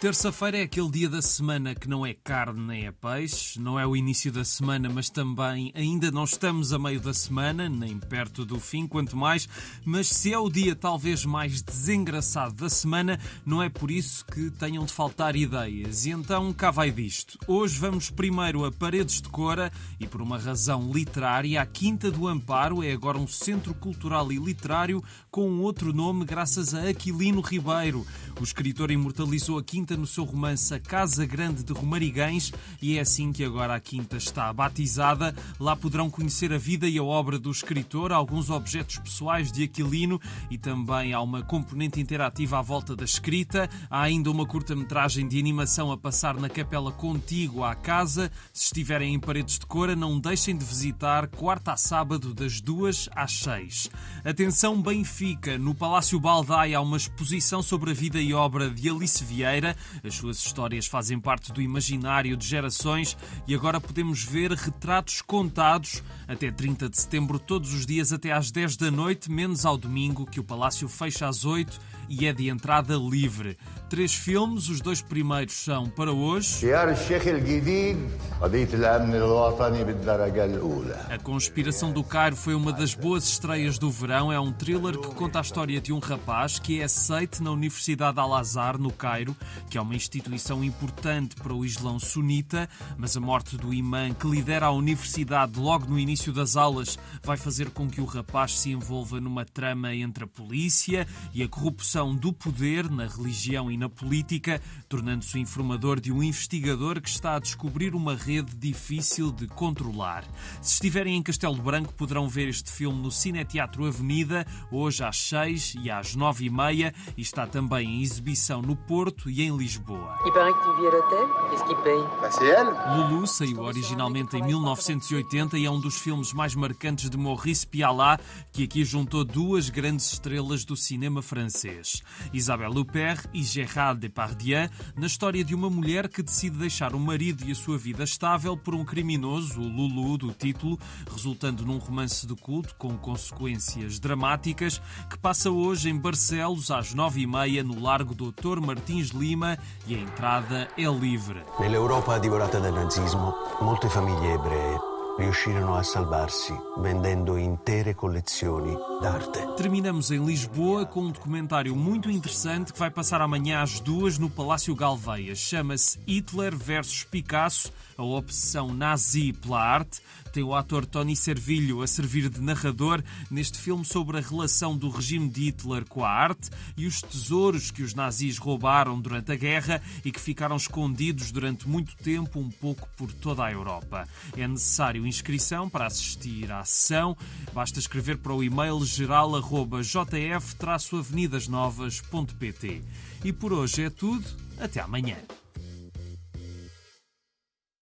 Terça-feira é aquele dia da semana que não é carne nem é peixe, não é o início da semana, mas também ainda não estamos a meio da semana, nem perto do fim, quanto mais. Mas se é o dia talvez mais desengraçado da semana, não é por isso que tenham de faltar ideias. E então cá vai disto. Hoje vamos primeiro a Paredes de Cora e, por uma razão literária, a Quinta do Amparo é agora um centro cultural e literário com outro nome graças a Aquilino Ribeiro. O escritor imortalizou a Quinta no seu romance A Casa Grande de Romarigães e é assim que agora a Quinta está batizada. Lá poderão conhecer a vida e a obra do escritor, alguns objetos pessoais de Aquilino e também há uma componente interativa à volta da escrita. Há ainda uma curta-metragem de animação a passar na capela contígua à casa. Se estiverem em Paredes de Cora, não deixem de visitar quarta a sábado das duas às seis. Atenção Benfica, no Palácio Baldai há uma exposição sobre a vida e obra de Alice Vieira. As suas histórias fazem parte do imaginário de gerações e agora podemos ver retratos contados até 30 de setembro, todos os dias até às 10 da noite, menos ao domingo, que o Palácio fecha às 8 e é de entrada livre. Três filmes, os dois primeiros são para hoje. A Conspiração do Cairo foi uma das boas estreias do verão. É um thriller que conta a história de um rapaz que é aceite na Universidade Al-Azhar, no Cairo, que é uma instituição importante para o Islão sunita, mas a morte do imã que lidera a universidade logo no início das aulas vai fazer com que o rapaz se envolva numa trama entre a polícia e a corrupção do poder na religião e na política, tornando-se informador de um investigador que está a descobrir uma rede difícil de controlar. Se estiverem em Castelo Branco, poderão ver este filme no Cineteatro Avenida, hoje às 6 e às 9 e meia, e está também em exibição no Porto e em Lisboa. Lulu saiu originalmente em 1980 e é um dos filmes mais marcantes de Maurice Pialat, que aqui juntou duas grandes estrelas do cinema francês. Isabelle Huppert e Gérard Depardieu, na história de uma mulher que decide deixar o marido e a sua vida estável por um criminoso, o Lulu, do título, resultando num romance de culto com consequências dramáticas, que passa hoje em Barcelos às nove e meia no Largo Doutor Martins Lima e a entrada é livre. Nell'Europa divorata dal nazismo, molte famiglie ebree riuscirono a salvarsi vendendo intere collezioni d'arte. Terminamos em Lisboa com um documentário muito interessante que vai passar amanhã às duas no Palácio Galveias. Chama-se Hitler versus Picasso, a obsessão nazi pela arte. Tem o ator Tony Servilho a servir de narrador neste filme sobre a relação do regime de Hitler com a arte e os tesouros que os nazis roubaram durante a guerra e que ficaram escondidos durante muito tempo, um pouco por toda a Europa. É necessário inscrição para assistir à sessão. Basta escrever para o e-mail geral.jf-avenidasnovas.pt. E por hoje é tudo. Até amanhã.